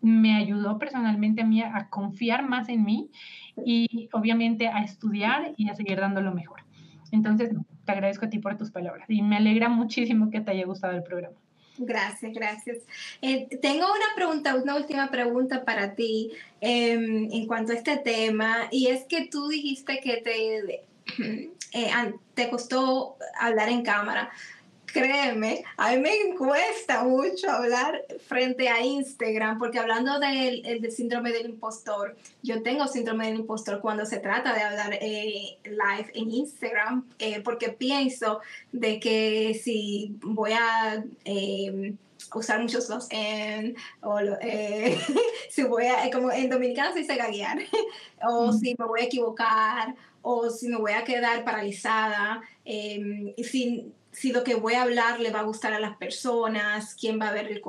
me ayudó personalmente a mí a confiar más en mí y obviamente a estudiar y a seguir dando lo mejor. Entonces, te agradezco a ti por tus palabras y me alegra muchísimo que te haya gustado el programa. Gracias, gracias. Eh, tengo una pregunta, una última pregunta para ti em, en cuanto a este tema y es que tú dijiste que te, eh, te costó hablar en cámara créeme, a mí me cuesta mucho hablar frente a Instagram, porque hablando del, síndrome del impostor, yo tengo síndrome del impostor cuando se trata de hablar eh, live en Instagram, eh, porque pienso de que si voy a... Eh, usar muchos los en, o si voy a, como en dominicano se dice gaguear, o si me voy a equivocar, o si me voy a quedar paralizada, eh, si si lo que voy a hablar le va a gustar a las personas, quién va a ver el,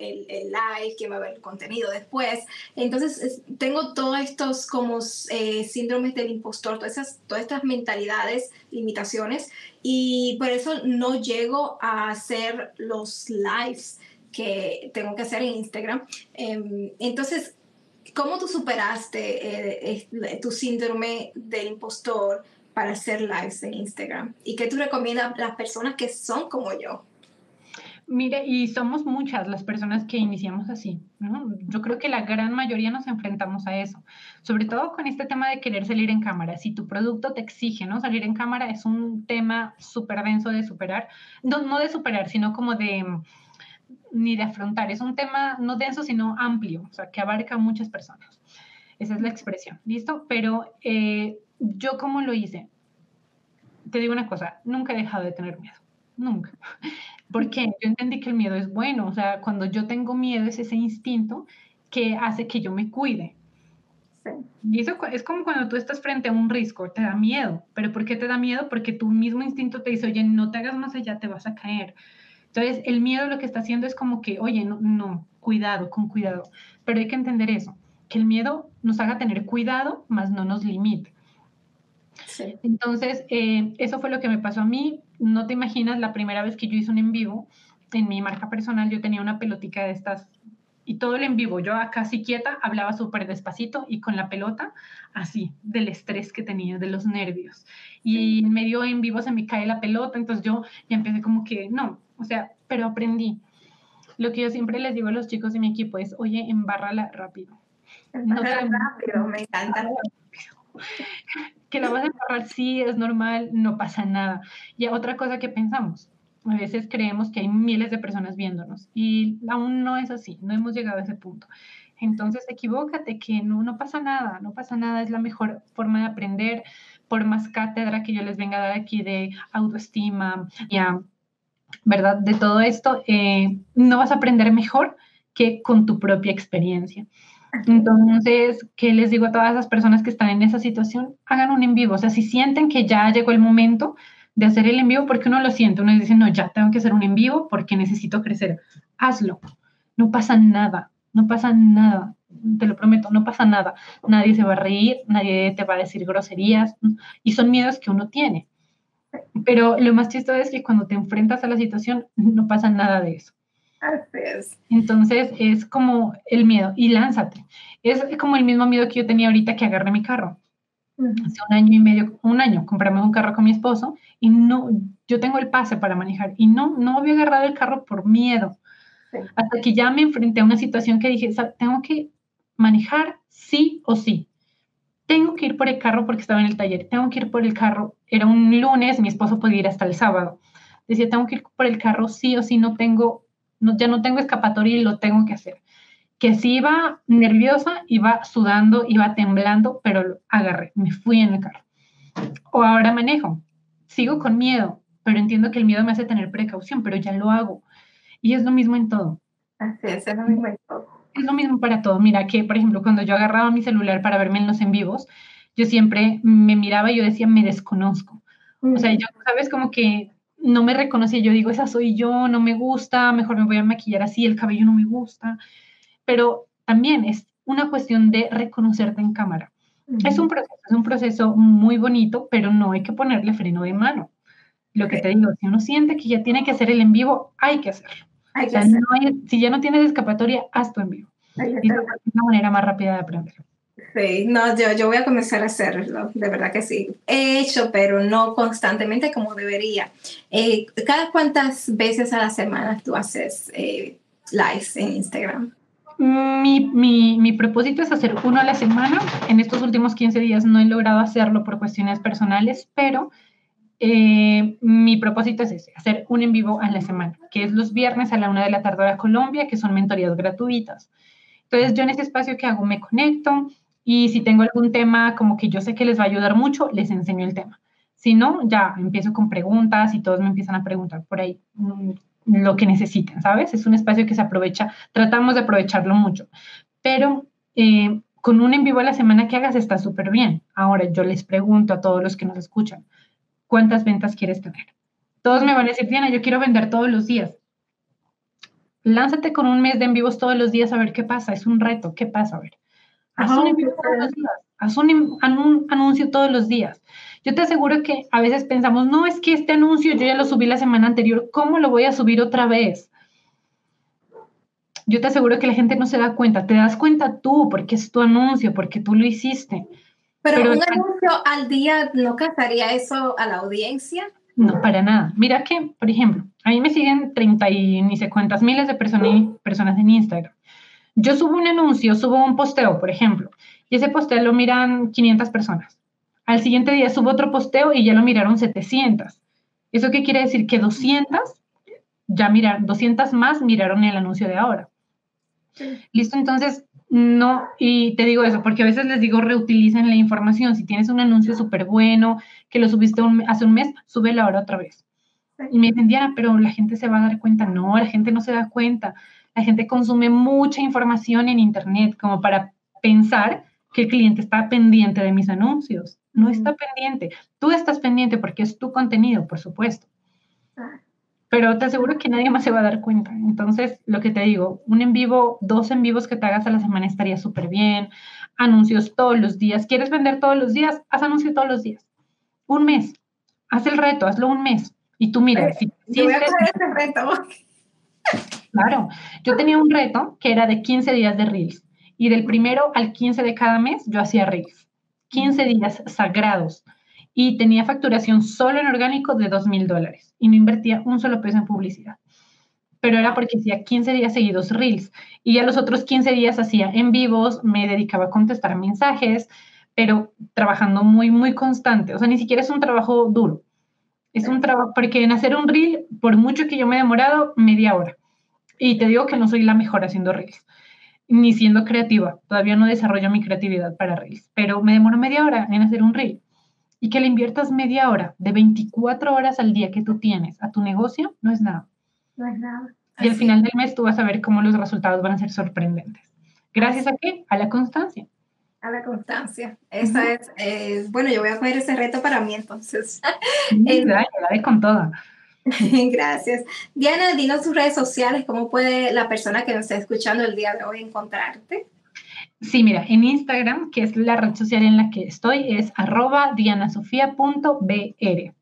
el, el live, quién va a ver el contenido después. Entonces, tengo todos estos como eh, síndromes del impostor, todas, esas, todas estas mentalidades, limitaciones, y por eso no llego a hacer los lives que tengo que hacer en Instagram. Em, entonces, ¿cómo tú superaste eh, tu síndrome del impostor? Para hacer lives en Instagram? ¿Y qué tú recomiendas a las personas que son como yo? Mire, y somos muchas las personas que iniciamos así, ¿no? Yo creo que la gran mayoría nos enfrentamos a eso, sobre todo con este tema de querer salir en cámara. Si tu producto te exige, ¿no? Salir en cámara es un tema súper denso de superar, no, no de superar, sino como de ni de afrontar. Es un tema no denso, sino amplio, o sea, que abarca a muchas personas. Esa es la expresión, ¿listo? Pero eh, yo cómo lo hice. Te digo una cosa, nunca he dejado de tener miedo, nunca. Porque yo entendí que el miedo es bueno, o sea, cuando yo tengo miedo es ese instinto que hace que yo me cuide. Y eso es como cuando tú estás frente a un risco, te da miedo. ¿Pero por qué te da miedo? Porque tu mismo instinto te dice, oye, no te hagas más allá, te vas a caer. Entonces, el miedo lo que está haciendo es como que, oye, no, no, cuidado, con cuidado. Pero hay que entender eso, que el miedo nos haga tener cuidado, más no nos limite. Entonces, eh, eso fue lo que me pasó a mí. No te imaginas la primera vez que yo hice un en vivo en mi marca personal, yo tenía una pelotica de estas y todo el en vivo, yo acá así quieta, hablaba súper despacito y con la pelota así, del estrés que tenía, de los nervios. Y en medio en vivo se me cae la pelota, entonces yo ya empecé como que, no, o sea, pero aprendí. Lo que yo siempre les digo a los chicos de mi equipo es, oye, embárrala rápido. No rápido, me encanta que la vas a embarrar, sí, es normal, no pasa nada. Y otra cosa que pensamos, a veces creemos que hay miles de personas viéndonos y aún no es así, no hemos llegado a ese punto. Entonces, equivócate, que no, no pasa nada, no pasa nada, es la mejor forma de aprender, por más cátedra que yo les venga a dar aquí de autoestima, ya, ¿verdad? De todo esto, eh, no vas a aprender mejor que con tu propia experiencia. Entonces, ¿qué les digo a todas esas personas que están en esa situación? Hagan un en vivo. O sea, si sienten que ya llegó el momento de hacer el en vivo, porque uno lo siente, uno dice, no, ya tengo que hacer un en vivo porque necesito crecer. Hazlo. No pasa nada, no pasa nada. Te lo prometo, no pasa nada. Nadie se va a reír, nadie te va a decir groserías. Y son miedos que uno tiene. Pero lo más chistoso es que cuando te enfrentas a la situación, no pasa nada de eso. Entonces es como el miedo y lánzate. Es como el mismo miedo que yo tenía ahorita que agarré mi carro. Hace un año y medio, un año, compramos un carro con mi esposo y no, yo tengo el pase para manejar y no, no había agarrado el carro por miedo. Hasta que ya me enfrenté a una situación que dije, tengo que manejar sí o sí. Tengo que ir por el carro porque estaba en el taller. Tengo que ir por el carro. Era un lunes, mi esposo podía ir hasta el sábado. Decía, tengo que ir por el carro sí o sí, no tengo ya no tengo escapatoria y lo tengo que hacer. Que si iba nerviosa, iba sudando, iba temblando, pero agarré, me fui en el carro. O ahora manejo, sigo con miedo, pero entiendo que el miedo me hace tener precaución, pero ya lo hago. Y es lo mismo en todo. Así es, es lo mismo en todo. Es lo mismo para todo. Mira que, por ejemplo, cuando yo agarraba mi celular para verme en los en vivos, yo siempre me miraba y yo decía, me desconozco. O sea, yo, sabes, como que no me reconocía, yo digo, esa soy yo, no me gusta, mejor me voy a maquillar así, el cabello no me gusta, pero también es una cuestión de reconocerte en cámara. Es un proceso, es un proceso muy bonito, pero no hay que ponerle freno de mano. Lo que te digo, si uno siente que ya tiene que hacer el en vivo, hay que hacerlo. si ya no tienes escapatoria, haz tu en vivo. Y es una manera más rápida de aprender. Sí, no, yo, yo voy a comenzar a hacerlo, de verdad que sí. He hecho, pero no constantemente como debería. Eh, ¿Cada cuántas veces a la semana tú haces eh, lives en Instagram? Mi, mi, mi, propósito es hacer uno a la semana. En estos últimos 15 días no he logrado hacerlo por cuestiones personales, pero eh, mi propósito es ese, hacer un en vivo a la semana, que es los viernes a la una de la tarde a Colombia, que son mentorías gratuitas. Entonces yo en ese espacio que hago me conecto, y si tengo algún tema como que yo sé que les va a ayudar mucho, les enseño el tema. Si no, ya empiezo con preguntas y todos me empiezan a preguntar por ahí mm, lo que necesiten, ¿sabes? Es un espacio que se aprovecha, tratamos de aprovecharlo mucho, pero eh, con un en vivo a la semana que hagas está súper bien. Ahora yo les pregunto a todos los que nos escuchan, ¿cuántas ventas quieres tener? Todos me van a decir, Diana, yo quiero vender todos los días. Lánzate con un mes de en vivos todos los días a ver qué pasa. Es un reto. ¿Qué pasa? A ver. Haz un, anuncio todos los días. Yo te aseguro que a veces pensamos, no, es que este anuncio yo ya lo subí la semana anterior, ¿cómo lo voy a subir otra vez? Yo te aseguro que la gente no se da cuenta, te das cuenta tú porque es tu anuncio, porque tú lo hiciste. Pero, un anuncio al día no cansaría eso a la audiencia. No, para nada. Mira que, por ejemplo, a mí me siguen 30 y ni sé cuántas miles de personas, personas en Instagram. Yo subo un anuncio, subo un posteo, por ejemplo, y ese posteo lo miran 500 personas. Al siguiente día subo otro posteo y ya lo miraron 700. ¿Eso qué quiere decir? Que 200, ya miraron, 200 más miraron el anuncio de ahora. Listo, entonces, no, y te digo eso, porque a veces les digo reutilicen la información. Si tienes un anuncio súper bueno, que lo subiste hace un mes, súbelo ahora otra vez. Y me dicen, Diana, pero la gente se va a dar cuenta. No, la gente no se da cuenta la gente consume mucha información en Internet como para pensar que el cliente está pendiente de mis anuncios. No está pendiente. Tú estás pendiente porque es tu contenido, por supuesto. Pero te aseguro que nadie más se va a dar cuenta. Entonces, lo que te digo, un en vivo, dos en vivos que te hagas a la semana estaría súper bien. Anuncios todos los días. ¿Quieres vender todos los días? Haz anuncio todos los días. Un mes. Haz el reto, hazlo un mes. Y tú mira, si, voy a ese reto. Claro, yo tenía un reto que era de 15 días de Reels y del primero al 15 de cada mes yo hacía Reels. 15 días sagrados y tenía facturación solo en orgánico de 2 mil dólares y no invertía un solo peso en publicidad. Pero era porque hacía 15 días seguidos Reels y ya los otros 15 días hacía en vivos, me dedicaba a contestar mensajes, pero trabajando muy, muy constante. O sea, ni siquiera es un trabajo duro. Es un trabajo, porque en hacer un reel, por mucho que yo me he demorado, media hora. Y te digo que no soy la mejor haciendo reels, ni siendo creativa. Todavía no desarrollo mi creatividad para reels, pero me demoro media hora en hacer un reel. Y que le inviertas media hora de 24 horas al día que tú tienes a tu negocio, no es nada. No es nada. Y al final del mes tú vas a ver cómo los resultados van a ser sorprendentes. Gracias a qué? A la constancia. A la constancia. Esa es, bueno, yo voy a coger ese reto para mí entonces. Sí, la con toda. Gracias. Diana, dinos tus redes sociales, ¿cómo puede la persona que nos está escuchando el día de hoy encontrarte? Sí, mira, en Instagram, que es la red social en la que estoy, es arroba dianasofia.br.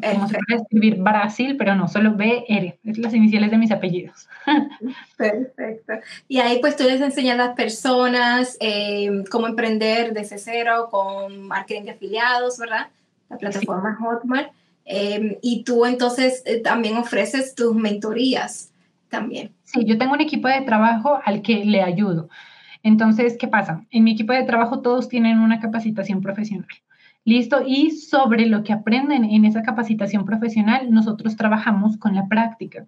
Como se puede escribir Brasil, pero no, solo BR, es las iniciales de mis apellidos. Perfecto. Y ahí pues tú les enseñas a las personas eh, cómo emprender desde cero con marketing de afiliados, ¿verdad? La plataforma Hotmart. Em, y tú entonces eh, también ofreces tus mentorías también. Sí, yo tengo un equipo de trabajo al que le ayudo. Entonces, ¿qué pasa? En mi equipo de trabajo todos tienen una capacitación profesional. Listo, y sobre lo que aprenden en esa capacitación profesional, nosotros trabajamos con la práctica.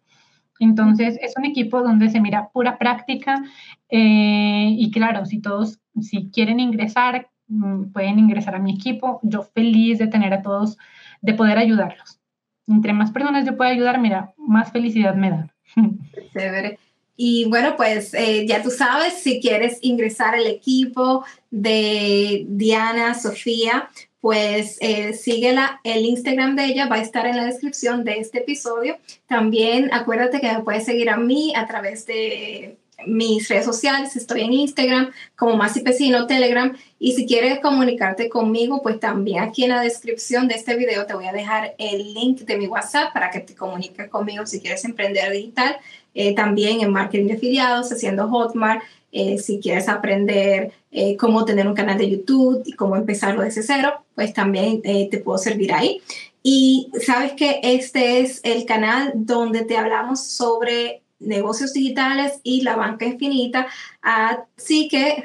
Entonces, es un equipo donde se mira pura práctica eh, y claro, si todos, si quieren ingresar, mm, pueden ingresar a mi equipo. Yo feliz de tener a todos de poder ayudarlos. Entre más personas yo pueda ayudar, mira, más felicidad me da. Y bueno, pues eh, ya tú sabes, si quieres ingresar al equipo de Diana Sofía, pues eh, síguela. El Instagram de ella va a estar en la descripción de este episodio. También acuérdate que me puedes seguir a mí a través de mis redes sociales, estoy en Instagram como Masi Pesino, Telegram, y si quieres comunicarte conmigo, pues también aquí en la descripción de este video te voy a dejar el link de mi WhatsApp para que te comuniques conmigo si quieres emprender digital. eh, también en marketing de afiliados, haciendo Hotmart. Eh, si quieres aprender eh, cómo tener un canal de YouTube y cómo empezarlo desde cero, pues también te puedo servir ahí. Y sabes que este es el canal donde te hablamos sobre negocios digitales y la banca infinita. Así que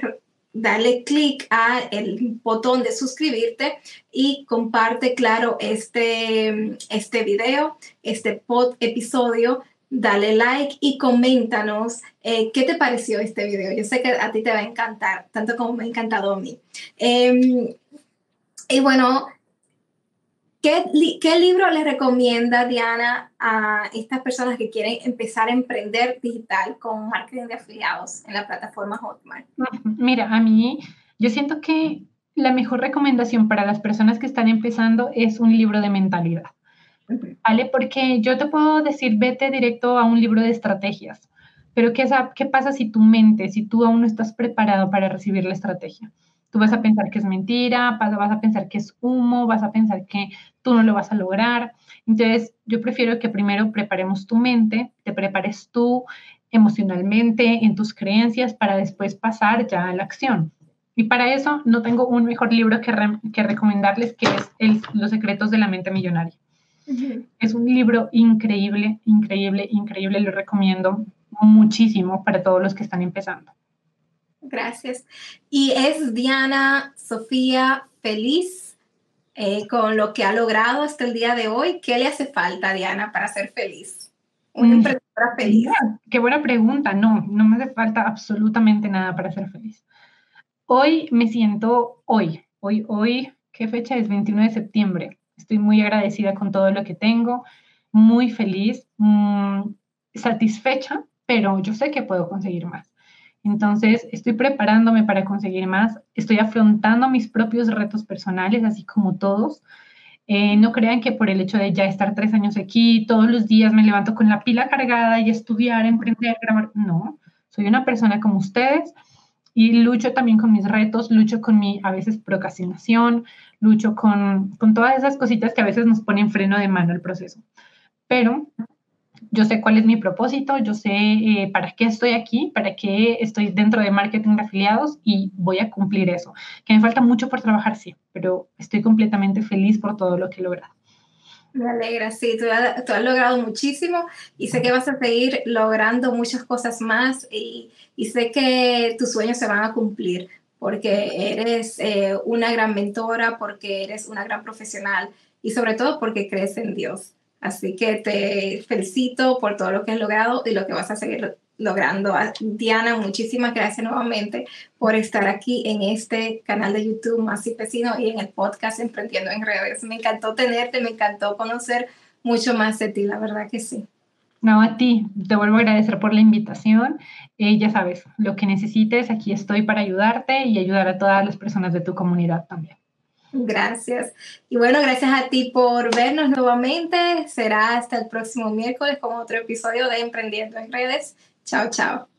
dale clic a el botón de suscribirte y comparte, claro, este, este video, este pod episodio. Dale like y coméntanos eh, qué te pareció este video. Yo sé que a ti te va a encantar, tanto como me ha encantado a mí. Em, y bueno, ¿Qué, libro le recomienda Diana a estas personas que quieren empezar a emprender digital con marketing de afiliados en la plataforma Hotmart? Mira, a mí yo siento que la mejor recomendación para las personas que están empezando es un libro de mentalidad. ¿Vale? Porque yo te puedo decir, vete directo a un libro de estrategias, pero ¿qué, ¿qué pasa si tu mente, si tú aún no estás preparado para recibir la estrategia? Tú vas a pensar que es mentira, vas a pensar que es humo, vas a pensar que tú no lo vas a lograr. Entonces, yo prefiero que primero preparemos tu mente, te prepares tú emocionalmente en tus creencias para después pasar ya a la acción. Y para eso no tengo un mejor libro que, que recomendarles, que es Los secretos de la mente millonaria. Es un libro increíble, increíble, increíble. Lo recomiendo muchísimo para todos los que están empezando. Gracias. Y es Diana Sofía feliz eh, con lo que ha logrado hasta el día de hoy. ¿Qué le hace falta, Diana, para ser feliz? Una mm. emprendedora feliz. Qué buena pregunta. No, no me hace falta absolutamente nada para ser feliz. Hoy me siento, hoy, hoy, hoy, ¿qué fecha es? 21 de septiembre. Estoy muy agradecida con todo lo que tengo, muy feliz, mm, satisfecha, pero yo sé que puedo conseguir más. Entonces, estoy preparándome para conseguir más, estoy afrontando mis propios retos personales, así como todos. Eh, no crean que por el hecho de ya estar tres años aquí, todos los días me levanto con la pila cargada y estudiar, emprender, grabar. No, soy una persona como ustedes y lucho también con mis retos, lucho con mi a veces procrastinación, lucho con, con todas esas cositas que a veces nos ponen freno de mano el proceso. Pero yo sé cuál es mi propósito, yo sé eh, para qué estoy aquí, para qué estoy dentro de marketing de afiliados y voy a cumplir eso. Que me falta mucho por trabajar, sí, pero estoy completamente feliz por todo lo que he logrado. Me alegra, sí, tú, has logrado muchísimo y sé que vas a seguir logrando muchas cosas más y, sé que tus sueños se van a cumplir porque eres eh, una gran mentora, porque eres una gran profesional y sobre todo porque crees en Dios. Así que te felicito por todo lo que has logrado y lo que vas a seguir logrando. Diana, muchísimas gracias nuevamente por estar aquí en este canal de YouTube Más y Vecino y en el podcast Emprendiendo en Redes. Me encantó tenerte, me encantó conocer mucho más de ti, la verdad que sí. No, a ti, te vuelvo a agradecer por la invitación. Eh, ya sabes, lo que necesites, aquí estoy para ayudarte y ayudar a todas las personas de tu comunidad también. Gracias. Y bueno, gracias a ti por vernos nuevamente. Será hasta el próximo miércoles con otro episodio de Emprendiendo en Redes. Chao, chao.